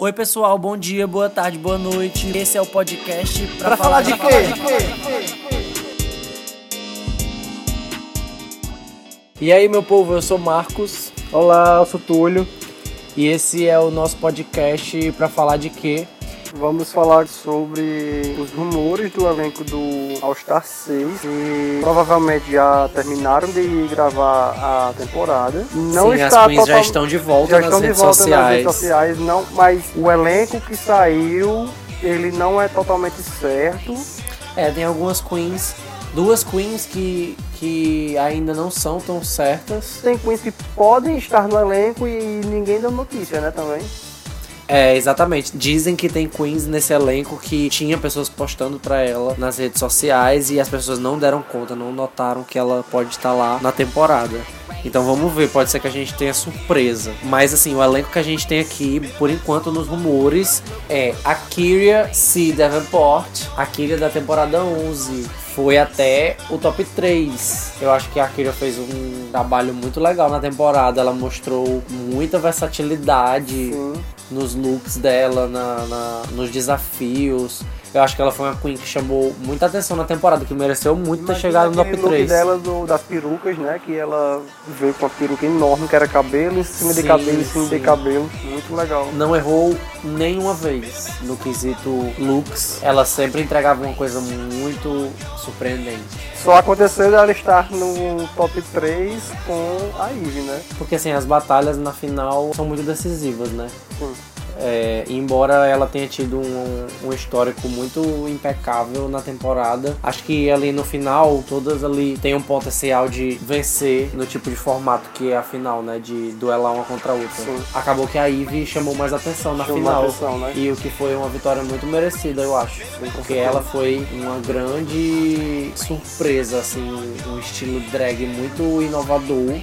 Oi, pessoal, bom dia, boa tarde, boa noite. Esse é o podcast pra, pra falar, de, quê? de quê? E aí, meu povo, eu sou Marcos. Olá, eu sou Túlio. E esse é o nosso podcast para falar de quê? Vamos falar sobre os rumores do elenco do All Star 6, que provavelmente já terminaram de gravar a temporada. Não Sim, está as queens total... já estão de volta, já nas, estão redes de volta nas redes sociais. Não, mas o elenco que saiu, ele não é totalmente certo. É, tem algumas queens duas queens que, que ainda não são tão certas. Tem queens que podem estar no elenco e ninguém dá notícia, né, também. É, exatamente. Dizem que tem queens nesse elenco que tinha pessoas postando para ela nas redes sociais e as pessoas não deram conta, não notaram que ela pode estar lá na temporada. Então vamos ver, pode ser que a gente tenha surpresa. Mas assim, o elenco que a gente tem aqui, por enquanto, nos rumores, é a Kyria C. Davenport, a Kyria da temporada 11. Foi até o top 3. Eu acho que a Kyria fez um trabalho muito legal na temporada. Ela mostrou muita versatilidade. Sim nos looks dela, na, na, nos desafios. Eu acho que ela foi uma queen que chamou muita atenção na temporada, que mereceu muito Imagina ter chegado no top 3. look dela do, das perucas, né? Que ela veio com uma peruca enorme, que era cabelo em cima sim, de cabelo em cima sim. de cabelo. Muito legal. Não errou nenhuma vez no quesito looks. Ela sempre entregava uma coisa muito surpreendente. Só aconteceu ela estar no top 3 com a Ivy, né? Porque assim, as batalhas na final são muito decisivas, né? Sim. É, embora ela tenha tido um, um, histórico muito impecável na temporada, acho que ali no final, todas ali têm um potencial de vencer no tipo de formato que é a final, né? De duelar uma contra a outra. Sim. Acabou que a Ivy chamou mais atenção na chamou final. Atenção, né? E o que foi uma vitória muito merecida, eu acho. Sim, porque ela foi uma grande surpresa, assim, um estilo drag muito inovador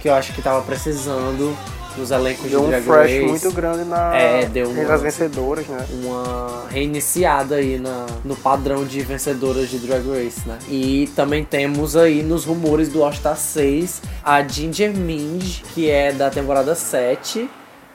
que eu acho que tava precisando nos elencos deu de Drag um fresh Race. muito grande na, é, deu uma, entre as vencedoras, né? Uma reiniciada aí na, no padrão de vencedoras de Drag Race, né? E também temos aí nos rumores do All Star 6 a Ginger Minj, que é da temporada 7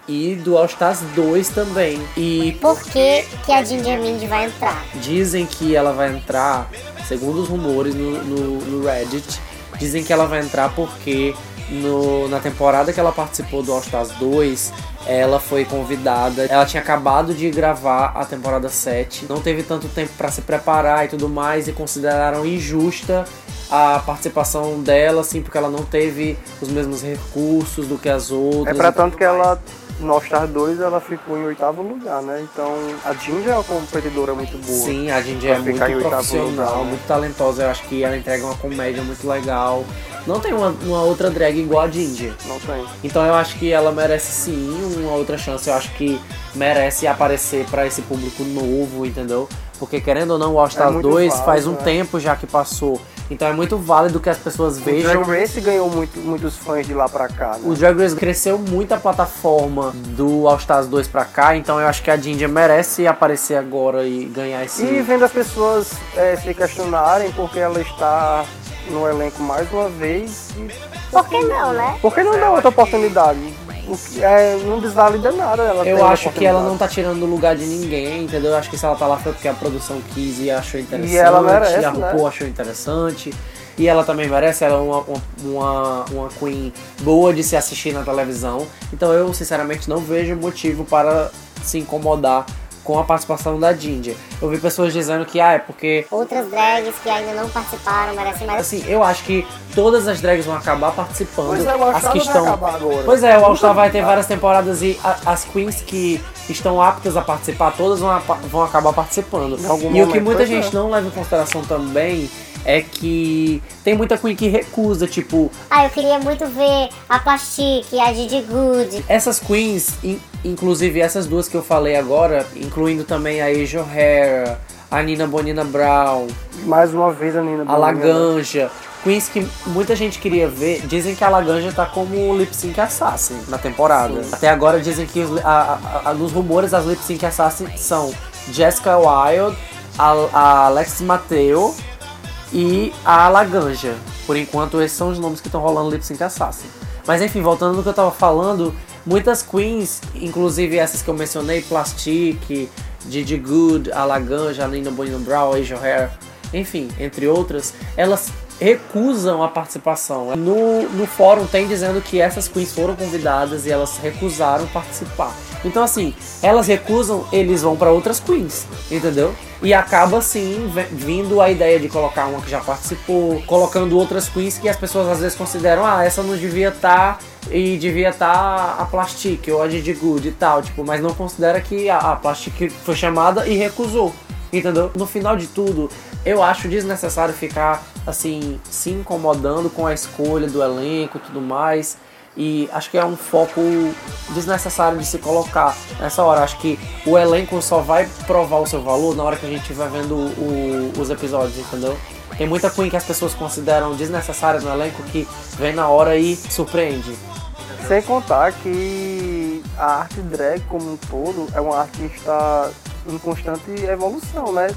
e do All Stars 2 também. E por que, que a Ginger Minj vai entrar? Dizem que ela vai entrar, segundo os rumores no, no, no Reddit, dizem que ela vai entrar porque no, na temporada que ela participou do All Stars 2, ela foi convidada. Ela tinha acabado de gravar a temporada 7, não teve tanto tempo para se preparar e tudo mais, e consideraram injusta a participação dela, assim, porque ela não teve os mesmos recursos do que as outras. É pra tanto que ela no All-Star 2 ela ficou em oitavo lugar, né? Então a Ginger é uma competidora muito boa. Sim, a Ginger é muito profissional, lugar, né? muito talentosa. Eu acho que ela entrega uma comédia muito legal. Não tem uma, uma outra drag igual a Ginger. Não tem. Então eu acho que ela merece sim uma outra chance. Eu acho que merece aparecer para esse público novo, entendeu? Porque querendo ou não, o All Star é 2 válido, faz um é. tempo já que passou. Então é muito válido que as pessoas vejam. O Drag Race ganhou muito, muitos fãs de lá pra cá. Né? O Drag Race cresceu muito a plataforma do All Stars 2 pra cá, então eu acho que a Ginger merece aparecer agora e ganhar esse. E vendo as pessoas é, se questionarem porque ela está no elenco mais uma vez. E... Por que não, né? Por que não dá outra oportunidade? É, não desvalida nada. Ela eu acho que ela não tá tirando o lugar de ninguém, entendeu? Eu acho que se ela tá lá foi porque a produção quis e achou interessante. E ela merece, a RuPaul né? achou interessante. E ela também merece, ela é uma, uma, uma queen boa de se assistir na televisão. Então eu, sinceramente, não vejo motivo para se incomodar com a participação da Ginger. Eu vi pessoas dizendo que, ah, é porque. Outras drags que ainda não participaram merecem mais. Assim, eu acho que todas as drags vão acabar participando. Pois é, o as que estão. Agora. Pois é, o All Star vai ter várias temporadas e a, as queens que estão aptas a participar, todas vão, vão acabar participando. E o que muita gente é. não leva em consideração também é que tem muita Queen que recusa, tipo. Ah, eu queria muito ver a Plastic, a Didi Good. Essas Queens, inclusive essas duas que eu falei agora, incluindo também a Asia O'Hara, a Nina Bonina Brown. Mais uma vez a Nina Bonina. A Laganja. Queens que muita gente queria ver, dizem que a Laganja tá como Lip Sync Assassin na temporada. Sim. Até agora dizem que os, a, a, a, nos rumores as Lip Sync Assassin são Jessica Wilde, a, Alex Mateo e a Laganja. Por enquanto, esses são os nomes que estão rolando Lip Sync Assassin. Mas enfim, voltando no que eu tava falando, muitas queens, inclusive essas que eu mencionei, Plastic, Gigi Good, Alaganja, Lina Bonino Brown, Asia Hair, enfim, entre outras, elas recusam a participação. No, no fórum tem dizendo que essas queens foram convidadas e elas recusaram participar. Então assim, elas recusam, eles vão para outras queens, entendeu? E acaba assim vindo a ideia de colocar uma que já participou, colocando outras queens que as pessoas às vezes consideram, ah, essa não devia estar tá, e devia estar tá a Plastic ou a Didi Good e tal, tipo, mas não considera que a, a Plastic foi chamada e recusou. Entendeu? No final de tudo, eu acho desnecessário ficar assim se incomodando com a escolha do elenco e tudo mais. E acho que é um foco desnecessário de se colocar nessa hora. Acho que o elenco só vai provar o seu valor na hora que a gente estiver vendo o, os episódios, entendeu? Tem muita Queen que as pessoas consideram desnecessária no elenco que vem na hora e surpreende. Sem contar que a arte drag como um todo é uma arte que está em constante evolução, né?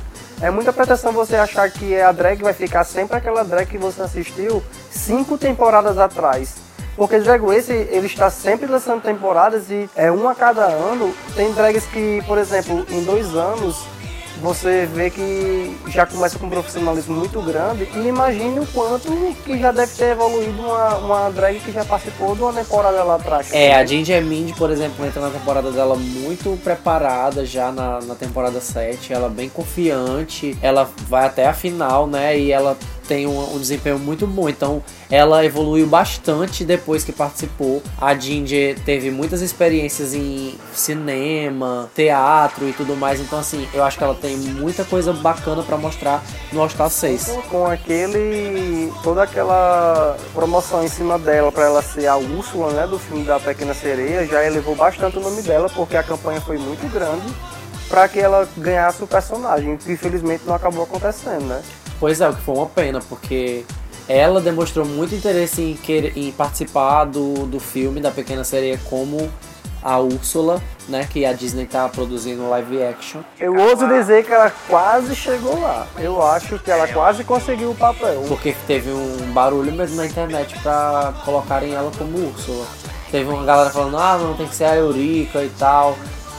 É muita pretensão você achar que a drag vai ficar sempre aquela drag que você assistiu cinco temporadas atrás. Porque Drag Race ele está sempre lançando temporadas e é um a cada ano. Tem drags que, por exemplo, em dois anos você vê que já começa com um profissionalismo muito grande e imagine o quanto que já deve ter evoluído uma, uma drag que já participou de uma temporada lá atrás. É, a Ginger Mind, por exemplo, entra na temporada dela muito preparada já na, na temporada 7, ela bem confiante, ela vai até a final, né, e ela tem um, um, desempenho muito bom. Então ela evoluiu bastante depois que participou. A Ginger teve muitas experiências em cinema, teatro e tudo mais. Então assim, eu acho que ela tem muita coisa bacana para mostrar no All Star 6. Com aquele toda aquela promoção em cima dela para ela ser a Úrsula, né, do filme da Pequena Sereia, já elevou bastante o nome dela porque a campanha foi muito grande para que ela ganhasse o personagem, que infelizmente não acabou acontecendo, né? Pois é, o que foi uma pena, porque ela demonstrou muito interesse em, querer, em participar do, do filme da Pequena Sereia como a Úrsula, né, que a Disney está produzindo live action. Eu ouso dizer que ela quase chegou lá. Eu acho que ela quase conseguiu o papel. Porque teve um barulho mesmo na internet para colocarem ela como Úrsula. Teve uma galera falando, ah, não, tem que ser a Eurica e tal.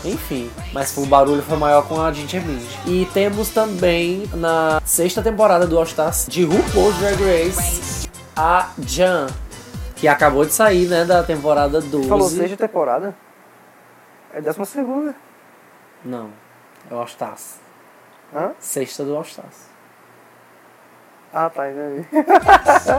Enfim, mas o barulho foi maior com a Ginger Mind. E temos também na sexta temporada do All Stars de RuPaul's Drag Race a Jan, que acabou de sair, né, da temporada 12. Falou sexta temporada? É décima segunda. Não, é o All Stars. Hã? Sexta do All Stars. Ah, tá, entendi.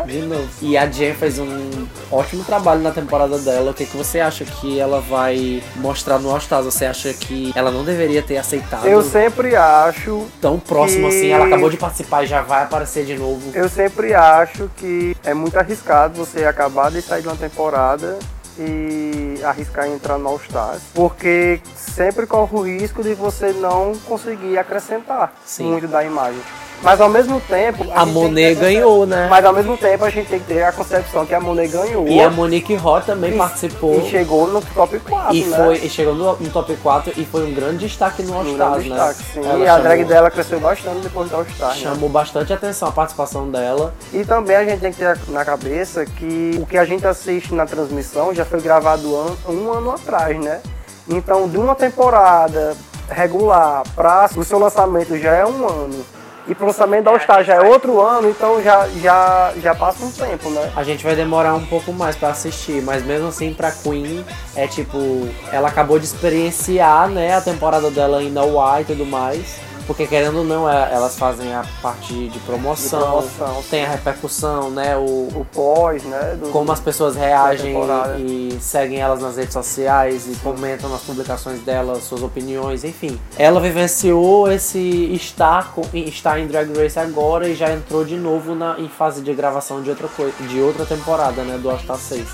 De novo. E a Jen fez um ótimo trabalho na temporada dela. O que, que você acha que ela vai mostrar no All Stars? Você acha que ela não deveria ter aceitado? Eu sempre acho. Tão próximo que... assim, ela acabou de participar e já vai aparecer de novo. Eu sempre acho que é muito arriscado você acabar de sair de uma temporada e arriscar entrar no All Stars, porque sempre corre o risco de você não conseguir acrescentar Sim. muito da imagem. Mas ao mesmo tempo. A, a Monet ganhou, né? Mas ao mesmo tempo a gente tem que ter a concepção que a Monet ganhou. E a Monique Ró também e, participou. E chegou no top 4. E, né? foi, e chegou no, no, top 4 e foi um grande destaque no All Stars, um né? Sim. Ela e a drag dela cresceu bastante depois do All Stars. Né? Chamou né? bastante atenção a participação dela. E também a gente tem que ter na cabeça que o que a gente assiste na transmissão já foi gravado um, um ano atrás, né? Então, de uma temporada regular para o seu lançamento já é um ano e pro lançamento da já é outro ano, então já, já, já passa um tempo, né? A gente vai demorar um pouco mais para assistir, mas mesmo assim pra Queen é tipo, ela acabou de experienciar, né, a temporada dela ainda Y e tudo mais. Porque querendo ou não, é, elas fazem a parte de promoção, de promoção tem a repercussão, né? O, o pós, né? Do, como as pessoas reagem e, e, seguem elas nas redes sociais e comentam nas publicações delas suas opiniões, enfim. Ela vivenciou esse estar, estar em Drag Race agora e já entrou de novo na, em fase de gravação de outra, coisa, de outra temporada, né? Do All Star 6.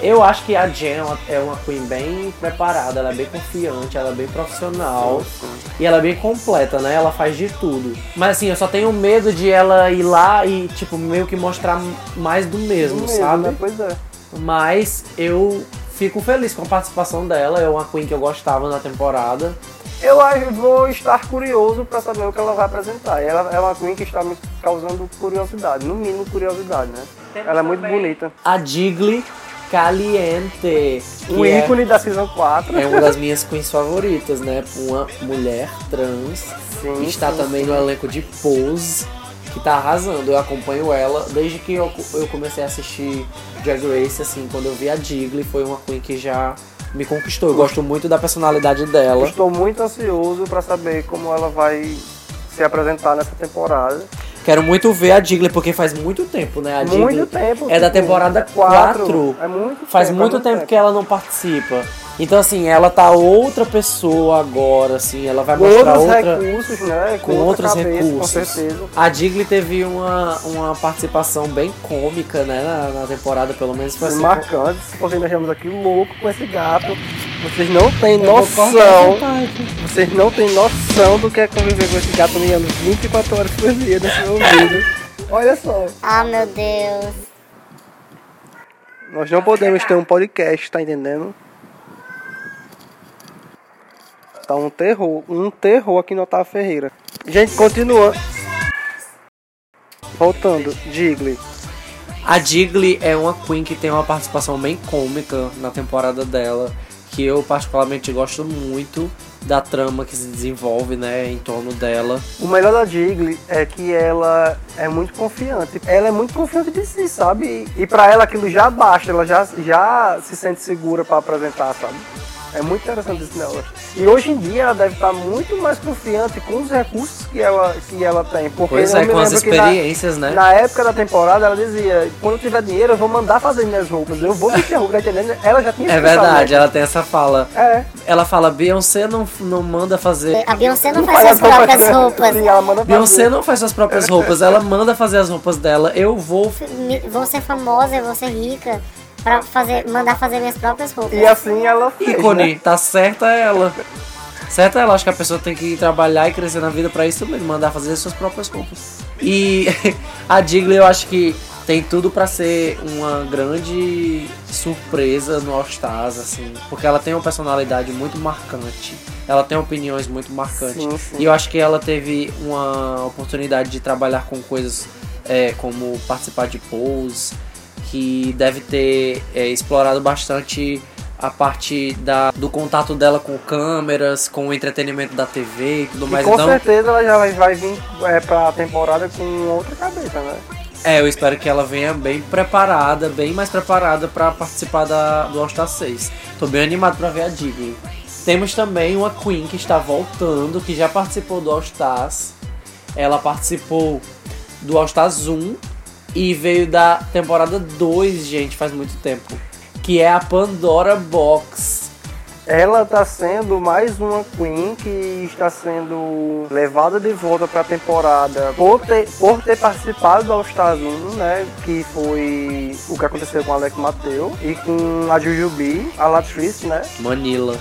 Eu acho que a Jen é uma Queen bem preparada, ela é bem confiante, ela é bem profissional sim, sim. e ela é bem completa, né? Ela faz de tudo. Mas assim, eu só tenho medo de ela ir lá e, tipo, meio que mostrar mais do mesmo, do sabe? Mesmo, né? Pois é. Mas eu fico feliz com a participação dela, é uma Queen que eu gostava na temporada. Eu vou estar curioso para saber o que ela vai apresentar. Ela é uma Queen que está me causando curiosidade, no mínimo curiosidade, né? Temos ela é muito bonita. A Digley Caliente. O é- ícone da Season 4. É uma das minhas queens favoritas, né? Uma mulher trans. Sim, está sim, também sim. no elenco de Pose. Que tá arrasando. Eu acompanho ela desde que eu, eu comecei a assistir Drag Race, assim, quando eu vi a Digley, foi uma queen que já me conquistou. Eu gosto muito da personalidade dela. Estou muito ansioso pra saber como ela vai se apresentar nessa temporada. Quero muito ver a Digley, porque faz muito tempo, né? A Digley muito tempo. é da tipo, temporada quatro. 4. É muito Faz tempo, muito é tempo que ela não participa. Então, assim, ela tá outra pessoa agora, assim, ela vai Com mostrar outros outra. recursos, né? com outra outros cabeça, recursos. Com certeza. A Digley teve uma, uma participação bem cômica, né, na, na temporada, pelo menos foi assim. marcante. Porque nós estamos aqui louco com esse gato. Vocês não têm noção. Vocês não têm noção do que é conviver com esse gato miando 24 horas por dia nesse meu ouvido. Olha só. Ah, meu Deus. Nós não podemos ter um podcast, tá entendendo? Tá um terror, um terror aqui no Otávio Ferreira. Gente, continua. Voltando, Digley. A Digley é uma queen que tem uma participação bem cômica na temporada dela, que eu particularmente gosto muito da trama que se desenvolve, né, em torno dela. O melhor da Digley é que ela é muito confiante. Ela é muito confiante de si, sabe? E, pra ela aquilo já basta, ela já, já se sente segura pra apresentar, sabe? É muito interessante isso nela. E hoje em dia ela deve estar muito mais confiante com os recursos que ela, que ela tem. Porque Pois eu é, me com as lembro que na- experiências, né? Na época da temporada, ela dizia: quando eu tiver dinheiro, eu vou mandar fazer minhas roupas. Eu vou vestir a roupa, tá entendendo? Ela já tinha É verdade, pensamento. ela tem essa fala. É. Ela fala, Beyoncé não, não manda fazer. A Beyoncé não Faz faz as suas próprias roupas. roupas. Sim, ela manda Beyoncé fazer. não faz suas próprias roupas, ela manda fazer as roupas dela. Eu vou. Vou ser famosa, vou ser rica pra fazer, mandar fazer minhas próprias roupas. E assim ela fez. Ícone, né? tá certa ela. Certa ela, acho que a pessoa tem que trabalhar e crescer na vida pra isso mesmo, mandar fazer as suas próprias roupas. E a Digley eu acho que tem tudo pra ser uma grande surpresa no All Stars, assim, porque ela tem uma personalidade muito marcante. Ela tem opiniões muito marcantes. Sim, sim. E eu acho que ela teve uma oportunidade de trabalhar com coisas é, como participar de polls, que deve ter é, explorado bastante a parte da, do contato dela com câmeras, com o entretenimento da TV e tudo E mais. com Então, certeza ela já vai, vir é, pra temporada com outra cabeça, né? é, eu espero que ela venha bem preparada, bem mais preparada para participar da, do All Star 6. Tô bem animado para ver a Digley. Temos também uma Queen que está voltando, que já participou do All Stars. Ela participou do All Stars 1 e veio da temporada 2, gente, faz muito tempo. Que é a Pandora Box. Ela tá sendo mais uma Queen que está sendo levada de volta pra temporada por ter, por ter participado do All Stars 1, né? Que foi o que aconteceu com o Alex Mateu e com a Jujubi, a Latrice, né? Manila.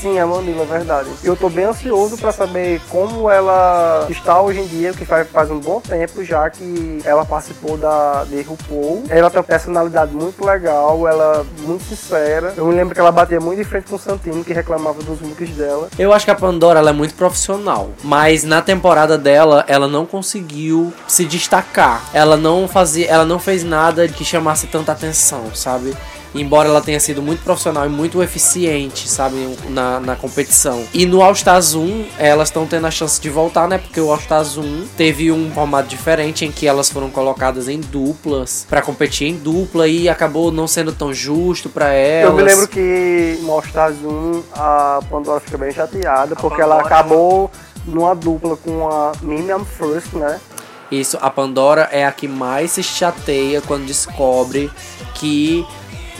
Sim, a Manila, é verdade. Eu tô bem ansioso pra saber como ela está hoje em dia, que faz, faz um bom tempo já que ela participou da de RuPaul. Ela tem uma personalidade muito legal, ela é muito sincera. Eu me lembro que ela batia muito de frente com o Santino, que reclamava dos looks dela. Eu acho que a Pandora ela é muito profissional, mas na temporada dela ela não conseguiu se destacar. Ela não fazia, ela não fez nada que chamasse tanta atenção, sabe? Embora ela tenha sido muito profissional e muito eficiente, sabe, na, na competição. E no All Stars 1, elas estão tendo a chance de voltar, né? Porque o All Stars 1 teve um formato diferente em que elas foram colocadas em duplas pra competir em dupla e acabou não sendo tão justo pra elas. Eu me lembro que no All Stars 1 a Pandora fica bem chateada, porque ela acabou numa dupla com a Mimiam First, né? Isso, a Pandora é a que mais se chateia quando descobre que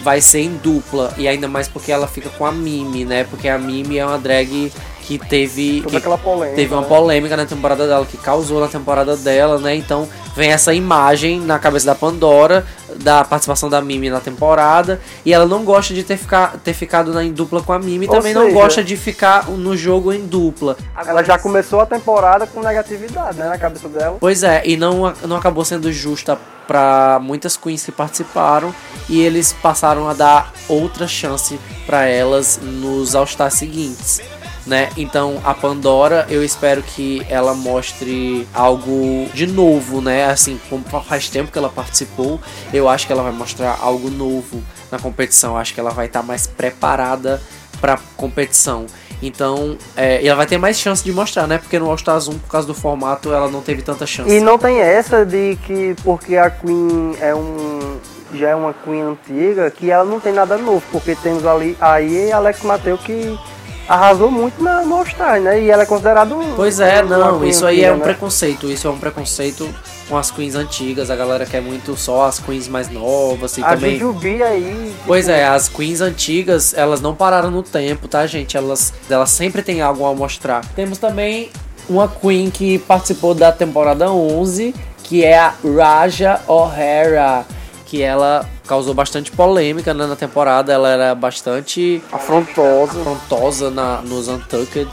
vai ser em dupla. E ainda mais porque ela fica com a Mimi, né? Porque a Mimi é uma drag que teve. Toda que polêmica. Teve uma né? polêmica na temporada dela, que causou na temporada dela, né? Então vem essa imagem na cabeça da Pandora, da participação da Mimi na temporada. E ela não gosta de ter, ficar, ter ficado na, em dupla com a Mimi. Ou também não seja- gosta de ficar no jogo em dupla. Ela já começou a temporada com negatividade, né? Na cabeça dela. Pois é, e não, não acabou sendo justa para muitas queens que participaram e eles passaram a dar outra chance para elas nos All Stars seguintes. né? Então a Pandora, eu espero que ela mostre algo de novo, né? Assim, como faz tempo que ela participou, eu acho que ela vai mostrar algo novo na competição. Eu acho que ela vai estar tá mais preparada para competição. Então, é, ela vai ter mais chance de mostrar, né? Porque no All Stars 1, por causa do formato, ela não teve tanta chance. E não tem essa de que porque a Queen é um já é uma Queen antiga, que ela não tem nada novo, porque temos ali aí Alex Mateu que arrasou muito na, All Star, né? E ela é considerada um. Pois é, não, isso aí é um né? preconceito. Isso é um preconceito com as queens antigas. A galera quer muito só as queens mais novas e a também. Jujubi aí. Tipo... Pois é, as queens antigas, elas não pararam no tempo, tá, gente? Elas, elas sempre têm algo a mostrar. Temos também uma queen que participou da temporada 11, que é a Raja O'Hara que ela causou bastante polêmica né, na temporada. Ela era bastante afrontosa, afrontosa na, nos Untucked.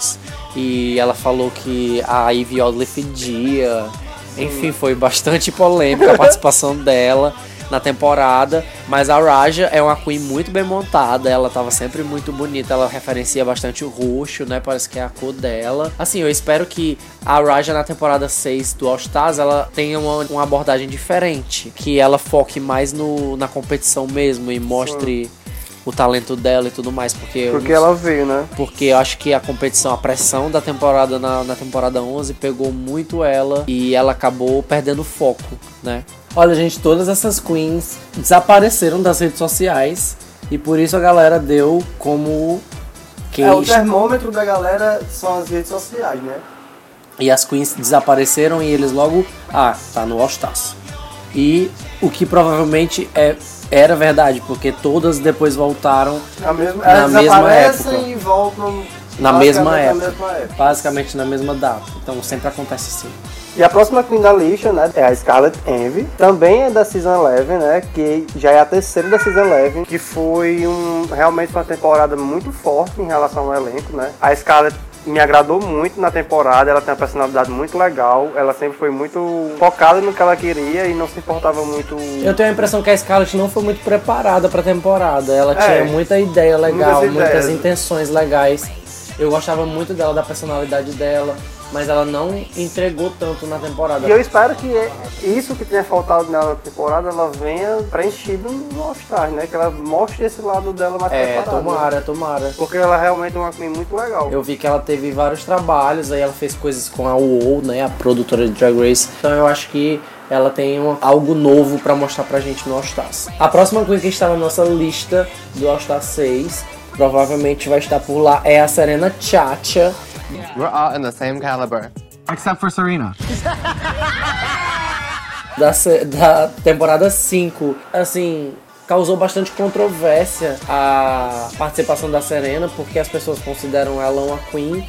E ela falou que a Ivy Odley fedia. Enfim, foi bastante polêmica a participação dela na temporada, mas a Raja é uma queen muito bem montada, ela tava sempre muito bonita, ela referencia bastante o roxo, né? Parece que é a cor dela. Assim, eu espero que a Raja na temporada 6 do All Stars, ela tenha uma, uma abordagem diferente, que ela foque mais no, na competição mesmo e mostre Sim o talento dela e tudo mais, porque porque eu, ela veio, né? Porque eu acho que a competição, a pressão da temporada na, na temporada 11 pegou muito ela e ela acabou perdendo foco, né? Olha, gente, todas essas queens desapareceram das redes sociais e por isso a galera deu como quem É o termômetro da galera são as redes sociais, né? E as queens desapareceram e eles logo, ah, tá no All Stars. E o que provavelmente é era verdade, porque todas depois voltaram mesma, na mesma época. e voltam na mesma época, mesma época. Basicamente na mesma data. Então sempre acontece assim. E a próxima Queen da lista, né, é a Scarlet Envy. Também é da Season 11, né, que já é a terceira da Season 11, que foi um, realmente uma temporada muito forte em relação ao elenco, né. A Scarlet me agradou muito na temporada, ela tem uma personalidade muito legal, ela sempre foi muito focada no que ela queria e não se importava muito. Eu tenho a impressão que a Scarlett não foi muito preparada pra temporada, ela é, tinha muita ideia legal, muitas, muitas intenções legais. Eu gostava muito dela, da personalidade dela mas ela não entregou tanto na temporada. E eu espero que isso que tenha faltado na temporada ela venha preenchido no All-Star, né? Que ela mostre esse lado dela mais é. É, tomara, tomara. Porque ela realmente é uma Queen muito legal. Eu vi que ela teve vários trabalhos, aí ela fez coisas com a UOL, né? A produtora de Drag Race. Então eu acho que ela tem um, algo novo para mostrar pra gente no All-Stars. A próxima Queen que está na nossa lista do All-Star 6 provavelmente vai estar por lá é a Serena Chacha We're all in the same caliber. Except for Serena. da, da temporada 5. Assim, causou bastante controvérsia a participação da Serena, porque as pessoas consideram ela uma queen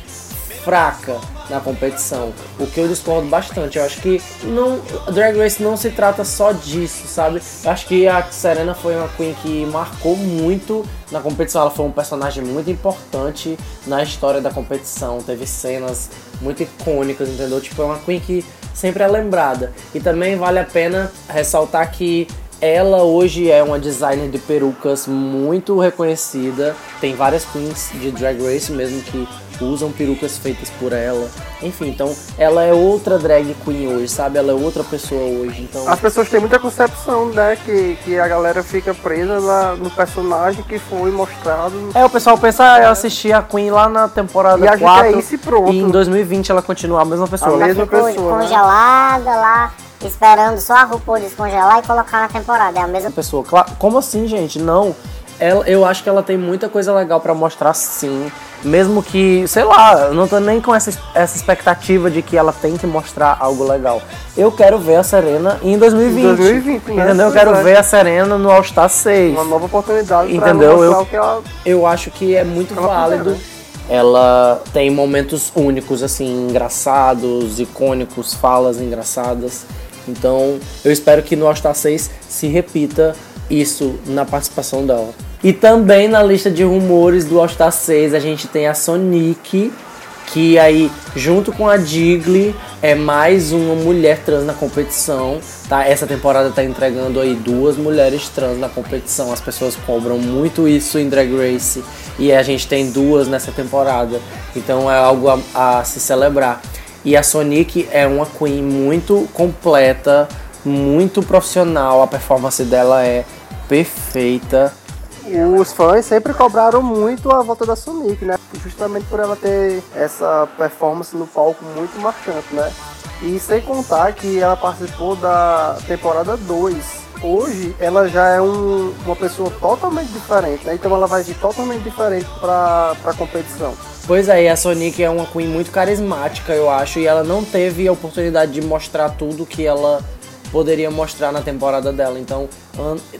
fraca na competição, o que eu discordo bastante. Eu acho que não, Drag Race não se trata só disso, sabe? Eu acho que a Serena foi uma queen que marcou muito na competição. Ela foi um personagem muito importante na história da competição. Teve cenas muito icônicas, entendeu? Tipo, é uma queen que sempre é lembrada. E também vale a pena ressaltar que ela hoje é uma designer de perucas muito reconhecida. Tem várias queens de Drag Race mesmo que usam perucas feitas por ela. Enfim, então ela é outra drag queen hoje, sabe? Ela é outra pessoa hoje. Então as pessoas têm muita concepção, né, que, que a galera fica presa lá no personagem que foi mostrado. É, o pessoal pensa, ah, eu assisti a Queen lá na temporada e 4 é isso e, pronto. e em 2020 ela continua a mesma pessoa. A mesma pessoa, né? congelada né? lá esperando só a RuPaul descongelar e colocar na temporada. É a mesma pessoa. Como assim, gente? Não. Ela, eu acho que ela tem muita coisa legal para mostrar sim. Mesmo que, sei lá, eu não tô nem com essa, essa expectativa de que ela tem que mostrar algo legal. Eu quero ver a Serena em 2020. Em 2020, né? Entendeu? Eu quero ver a Serena no All Star 6. Uma nova oportunidade entendeu? eu, ela... eu acho que é muito válido. Ela tem momentos únicos, assim, engraçados, icônicos, falas engraçadas. Então, eu espero que no All Star 6 se repita isso na participação dela. E também na lista de rumores do All Star 6 a gente tem a Sonic, que aí junto com a Digley é mais uma mulher trans na competição, tá? Essa temporada tá entregando aí duas mulheres trans na competição. As pessoas cobram muito isso em Drag Race e a gente tem duas nessa temporada. Então é algo a, a se celebrar. E a Sonic é uma Queen muito completa, muito profissional, a performance dela é perfeita. Os fãs sempre cobraram muito a volta da Sonic, né? Justamente por ela ter essa performance no palco muito marcante, né? E sem contar que ela participou da temporada 2. Hoje ela já é um, uma pessoa totalmente diferente, né? Então ela vai vir totalmente diferente para a competição. Pois é, a Sonic é uma Queen muito carismática, eu acho, e ela não teve a oportunidade de mostrar tudo que ela poderia mostrar na temporada dela. Então,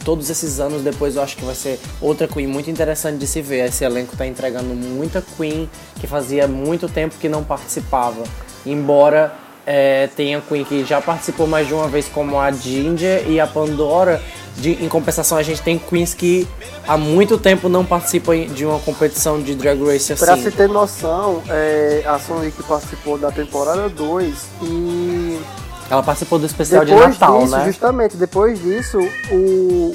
todos esses anos depois, eu acho que vai ser outra Queen muito interessante de se ver. Esse elenco tá entregando muita Queen que fazia muito tempo que não participava. Embora é, tem a Queen que já participou mais de uma vez, como a Ginger e a Pandora. De, em compensação, a gente tem Queens que há muito tempo não participam de uma competição de Drag Race assim. Pra se ter noção, é, a Sonic participou da temporada 2 e ela participou do especial depois de Natal, disso, né? Justamente, depois disso, o,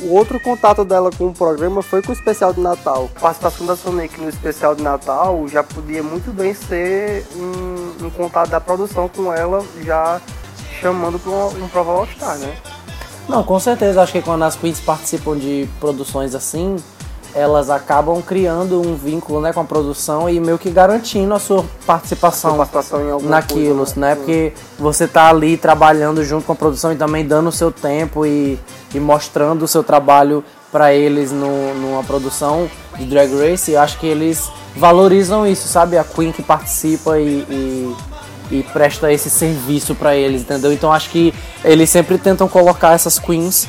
o, outro contato dela com o programa foi com o especial de Natal. A participação da Sonic no especial de Natal já podia muito bem ser um, um contato da produção com ela, já chamando para um, um prova All-Star, né? Não, com certeza. Acho que quando as queens participam de produções assim, elas acabam criando um vínculo né, com a produção e meio que garantindo a sua participação, sua participação naquilo, coisa, né? né? Porque você tá ali trabalhando junto com a produção e também dando o seu tempo e, e mostrando o seu trabalho para eles no, numa produção de Drag Race. Eu acho que eles valorizam isso, sabe? A Queen que participa e, e, e presta esse serviço para eles, entendeu? Então acho que eles sempre tentam colocar essas queens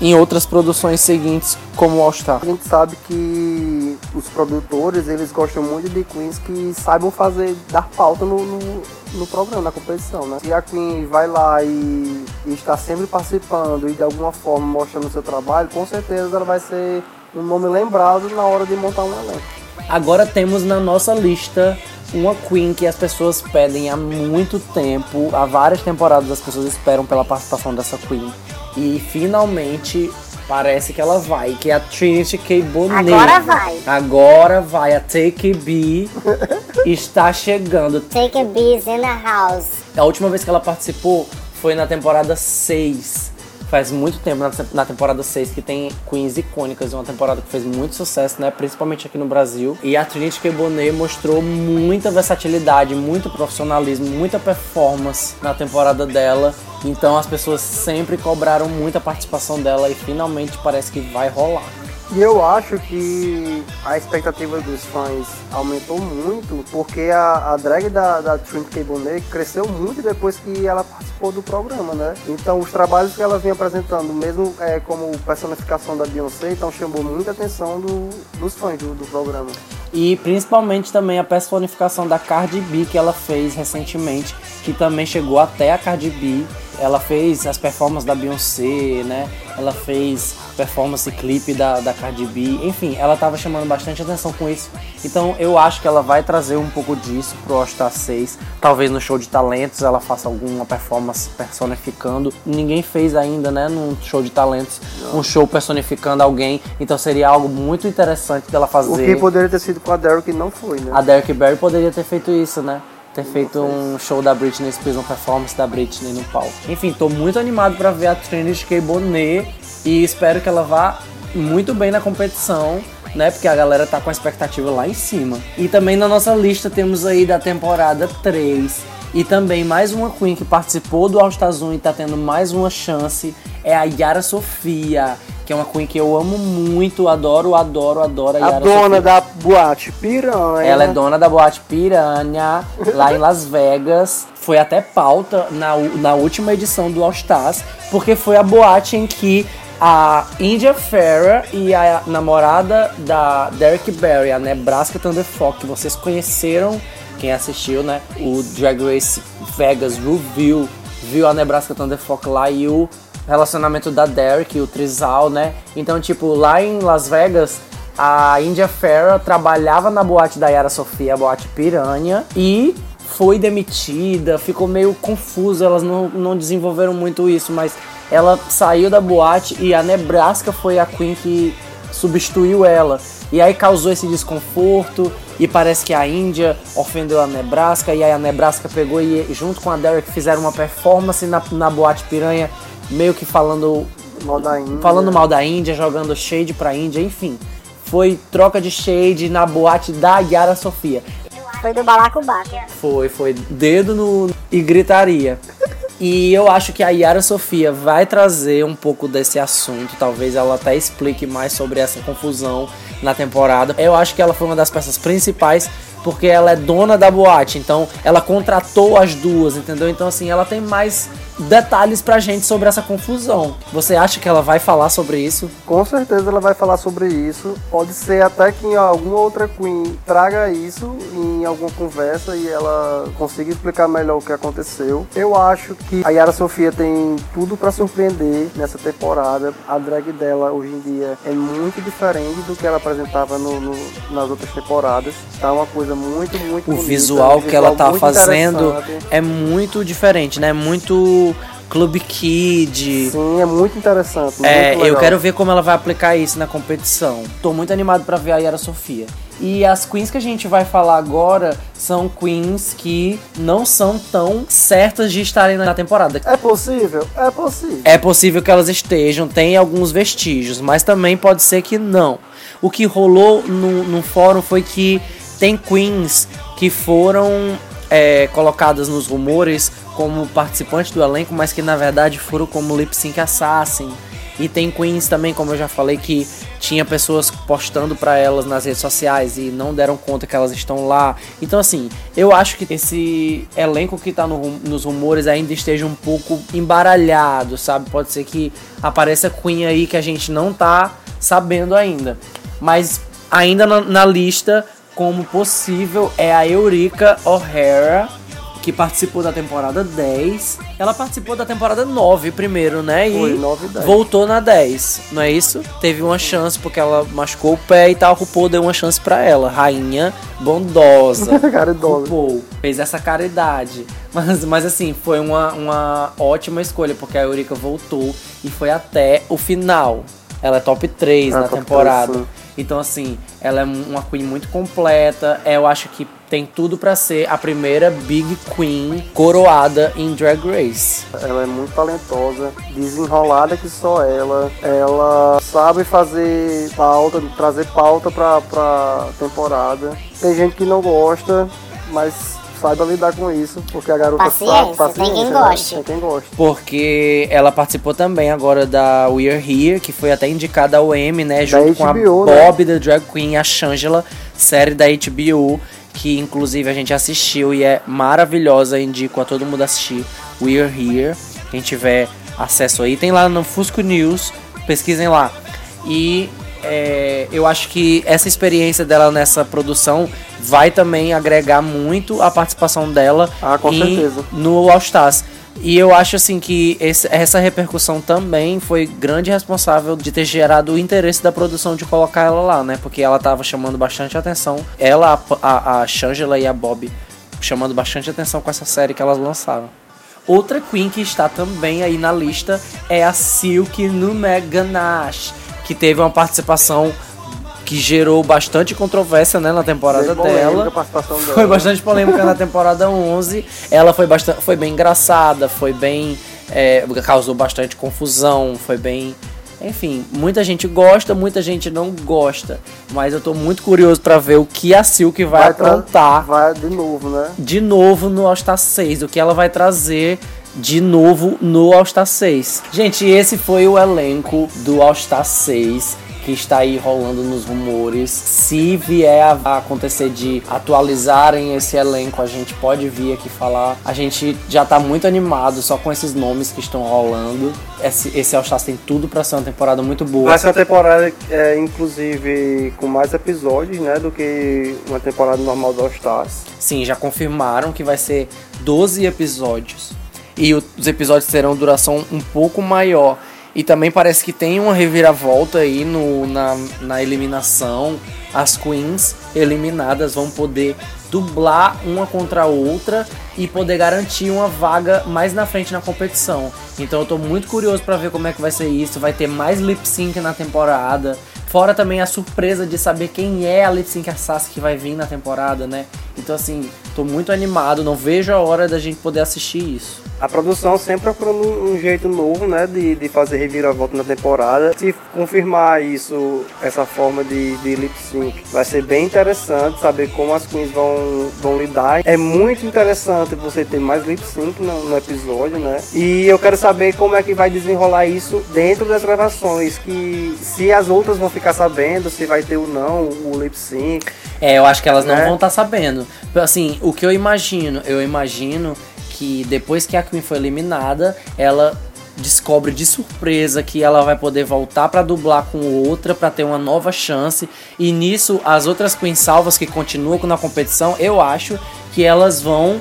em outras produções seguintes como All Star. A gente sabe que os produtores eles gostam muito de queens que saibam fazer, dar pauta no, no, no programa, na competição, né? Se a queen vai lá e, e, está sempre participando e de alguma forma mostrando o seu trabalho, com certeza ela vai ser um nome lembrado na hora de montar um elenco. Agora temos na nossa lista uma Queen que as pessoas pedem há muito tempo, há várias temporadas as pessoas esperam pela participação dessa Queen. E finalmente parece que ela vai, que é a Trinity K. Bonet. Agora vai. Agora vai, a Take B está chegando. Take B is in the house. A última vez que ela participou foi na temporada 6 faz muito tempo, na, temporada 6, que tem queens icônicas, uma temporada que fez muito sucesso, né? Principalmente aqui no Brasil. E a Trinity K. Bonet mostrou muita versatilidade, muito profissionalismo, muita performance na temporada dela. Então as pessoas sempre cobraram muita participação dela e finalmente parece que vai rolar. E eu acho que a expectativa dos fãs aumentou muito, porque a, a drag da, da Trinity K. Bonet cresceu muito depois que ela participou do programa, né? Então os trabalhos que ela vinha apresentando, mesmo é, como personificação da Beyoncé, então chamou muita atenção do, dos fãs do, do programa. E principalmente também a personificação da Cardi B que ela fez recentemente, que também chegou até a Cardi B. Ela fez as performances da Beyoncé, né? Ela fez performance clipe da, da Cardi B. Enfim, ela tava chamando bastante atenção com isso. Então eu acho que ela vai trazer um pouco disso pro All Star 6. Talvez no show de talentos ela faça alguma performance personificando. Ninguém fez ainda, né, num show de talentos, um show personificando alguém. Então seria algo muito interessante dela fazer. O que poderia ter sido com a Derek não foi, né? A Derek Barry poderia ter feito isso, né? ter feito um show da Britney Spears, uma performance da Britney no palco. Enfim, tô muito animado para ver a Trinity K. Bonet e espero que ela vá muito bem na competição, né? Porque a galera tá com a expectativa lá em cima. E também na nossa lista temos aí da temporada 3 e também mais uma Queen que participou do All Stars 1 e tá tendo mais uma chance é a Yara Sofia, que é uma Queen que eu amo muito, adoro, adoro, adoro a Yara A dona Sofia. da boate Piranha. Ela é dona da boate Piranha, lá em Las Vegas. Foi até pauta na, na última edição do All Stars, porque foi a boate em que a India Farah e a namorada da Derek Barry, a Nebraska Thunderfuck, que vocês conheceram, quem assistiu, né? O Drag Race Vegas Review, viu a Nebraska Thunderfuck lá e o relacionamento da Derek, o Trizal, né? Então, tipo, lá em Las Vegas, a India Farah trabalhava na boate da Yara Sofia, a boate Piranha, e foi demitida, ficou meio confuso, elas não, não desenvolveram muito isso, mas ela saiu da boate e a Nebraska foi a Queen que substituiu ela. E aí causou esse desconforto e parece que a Índia ofendeu a Nebraska e aí a Nebraska pegou e junto com a Derek fizeram uma performance na, na boate piranha, meio que falando Mal da Índia. falando mal da Índia, jogando shade pra Índia, enfim. Foi troca de shade na boate da Yara Sofia. Foi do balacobaco. Foi, foi dedo no e gritaria. E eu acho que a Yara Sofia vai trazer um pouco desse assunto. Talvez ela até explique mais sobre essa confusão na temporada. Eu acho que ela foi uma das peças principais porque ela é dona da boate. Então ela contratou as duas, entendeu? Então assim, ela tem mais detalhes pra gente sobre essa confusão. Você acha que ela vai falar sobre isso? Com certeza ela vai falar sobre isso. Pode ser até que alguma outra Queen traga isso em alguma conversa e ela consiga explicar melhor o que aconteceu. Eu acho que a Yara Sofia tem tudo pra surpreender nessa temporada. A drag dela hoje em dia é muito diferente do que ela apresentava no- no- nas outras temporadas. Tá uma coisa muito, muito O bonita, visual que ela visual tá muito fazendo é muito diferente, né? Muito Club Kid. Sim, é muito interessante. É, eu quero ver como ela vai aplicar isso na competição. Tô muito animado pra ver a Yara Sofia. E as queens que a gente vai falar agora são queens que não são tão certas de estarem na temporada. É possível? É possível. É possível que elas estejam, tem alguns vestígios, mas também pode ser que não. O que rolou no, no fórum foi que tem queens que foram é, colocadas nos rumores como participantes do elenco, mas que na verdade foram como lip sync assassin. E tem queens também, como eu já falei, que tinha pessoas postando pra elas nas redes sociais e não deram conta que elas estão lá. Então, assim, eu acho que esse elenco que tá no nos rumores ainda esteja um pouco embaralhado, sabe? Pode ser que apareça Queen aí que a gente não tá sabendo ainda. Mas ainda na, na lista, como possível, é a Eureka O'Hara, que participou da temporada 10. Ela participou da temporada 9 primeiro, né? E Foi, 9 e 10. voltou na 10, não é isso? Teve uma chance porque ela machucou o pé e tal. RuPaul deu uma chance pra ela. Rainha bondosa. Caridosa. RuPaul fez essa caridade. Mas, mas assim, foi uma, uma ótima escolha porque a Eureka voltou e foi até o final. Ela é top 3 É, na top temporada. 3, sim. Então, assim, ela é uma queen muito completa. Eu acho que tem tudo pra ser a primeira Big Queen coroada em Drag Race. Ela é muito talentosa, desenrolada que só ela. Ela sabe fazer pauta, trazer pauta pra, pra temporada. Tem gente que não gosta, mas saiba lidar com isso, porque a garota Paciência, sabe. tem quem né? goste. Tem quem goste. Porque ela participou também agora da We're Here, que foi até indicada ao Emmy, né? Junto com a HBO, né? Bob, da Drag Queen, a Shangela, série da HBO, que inclusive a gente assistiu e é maravilhosa. Indico a todo mundo assistir We're Here. Quem tiver acesso aí, tem lá no Fusco News, pesquisem lá. E é, eu acho que essa experiência dela nessa produção vai também agregar muito a participação dela Ah, com em- certeza. no All Stars. E eu acho assim que esse- essa repercussão também foi grande responsável de ter gerado o interesse da produção de colocar ela lá, né? Porque ela tava chamando bastante atenção. Ela, a, a, Shangela e a Bob chamando bastante atenção com essa série que elas lançaram. Outra Queen que está também aí na lista é a Silk Ganache, que teve uma participação que gerou bastante controvérsia né, na temporada dela. Foi bastante polêmica na temporada 11. Ela foi, bastante, foi bem engraçada, foi bem. é, causou bastante confusão, foi bem. Enfim, muita gente gosta, muita gente não gosta. Mas eu tô muito curioso pra ver o que a Silk vai, tra- aprontar Vai de novo, né? de novo no All Star 6. O que ela vai trazer de novo no All Star 6. Gente, esse foi o elenco do All Star 6 que está aí rolando nos rumores. Se vier a acontecer de atualizarem esse elenco, a gente pode vir aqui falar. A gente já tá muito animado só com esses nomes que estão rolando. Esse, esse All Stars tem tudo para ser uma temporada muito boa. Vai ser uma temporada, é, inclusive, com mais episódios, né? Do que uma temporada normal do All Stars. Sim, já confirmaram que vai ser 12 episódios. E os episódios terão duração um pouco maior. E também parece que tem uma reviravolta aí no, na, na eliminação. As queens eliminadas vão poder dublar uma contra a outra e poder garantir uma vaga mais na frente na competição. Então eu tô muito curioso pra ver como é que vai ser isso. Vai ter mais lip sync na temporada. Fora também a surpresa de saber quem é a Lip Sync Assassin que vai vir na temporada, né? Então, assim, tô muito animado, não vejo a hora da gente poder assistir isso. A produção sempre procurando um, jeito novo, né, de, de fazer reviravolta na temporada. Se confirmar isso, essa forma de, de lip sync, vai ser bem interessante saber como as queens vão, vão lidar. É muito interessante você ter mais lip sync no, no episódio, né? E eu quero saber como é que vai desenrolar isso dentro das gravações, que se as outras vão ficar sabendo, se vai ter ou não o lip sync. É, eu acho que elas não Né? vão estar sabendo. Assim, o que eu imagino, eu imagino que depois que a Queen foi eliminada, ela descobre de surpresa que ela vai poder voltar pra dublar com outra pra ter uma nova chance. E nisso as outras Queen salvas que continuam na competição, eu acho que elas vão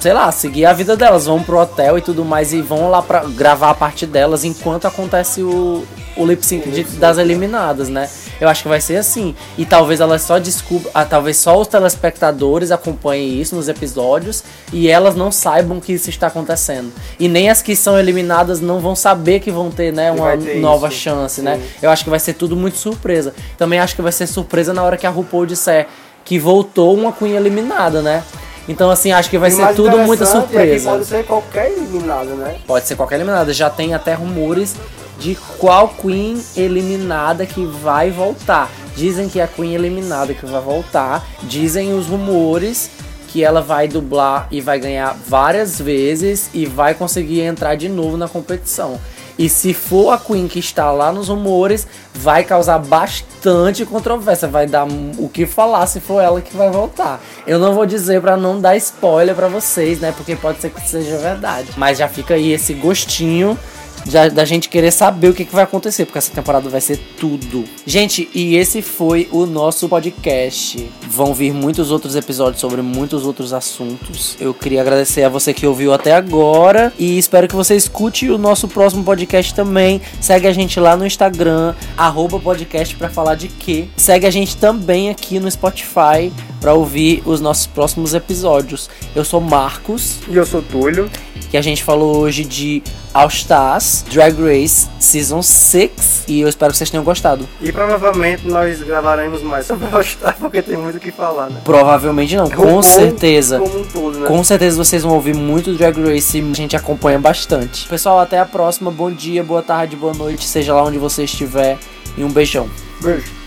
sei lá, seguir a vida delas, vão pro hotel e tudo mais e vão lá pra gravar a parte delas enquanto acontece o, o lip sync de- das eliminadas, né? Eu acho que vai ser assim. E talvez elas só descubram, ah, talvez só os telespectadores acompanhem isso nos episódios e elas não saibam que isso está acontecendo. E nem as que são eliminadas não vão saber que vão ter, né, uma ter nova isso. chance, né? Sim. Eu acho que vai ser tudo muito surpresa. Também acho que vai ser surpresa na hora que a RuPaul disser que voltou uma Queen eliminada, né? Então, assim, acho que vai E ser tudo muita é surpresa. pode ser qualquer eliminado, né? Pode ser qualquer eliminada. Já tem até rumores de qual Queen eliminada que vai voltar. Dizem que é a Queen eliminada que vai voltar. Dizem os rumores que ela vai dublar e vai ganhar várias vezes e vai conseguir entrar de novo na competição. E se for a Queen que está lá nos rumores, vai causar bastante controvérsia, vai dar o que falar se for ela que vai voltar. Eu não vou dizer pra não dar spoiler pra vocês, né? Porque pode ser que seja verdade. Mas já fica aí esse gostinho já- da gente querer saber o que, que vai acontecer, porque essa temporada vai ser tudo. Gente, e esse foi o nosso podcast. Vão vir muitos outros episódios sobre muitos outros assuntos. Eu queria agradecer a você que ouviu até agora e espero que você escute o nosso próximo podcast também. Segue a gente lá no Instagram, arroba podcast pra falar de quê. Segue a gente também aqui no Spotify pra ouvir os nossos próximos episódios. Eu sou Marcos E eu sou Túlio. que a gente falou hoje de All Stars Drag Race Season 6 e eu espero que vocês tenham gostado. E provavelmente nós gravaremos mais sobre o All-Star, porque tem muito o que falar, né? Provavelmente não, com certeza. Como um todo, né? Com certeza vocês vão ouvir muito Drag Race e a gente acompanha bastante. Pessoal, até a próxima. Bom dia, boa tarde, boa noite, seja lá onde você estiver. E um beijão. Beijo.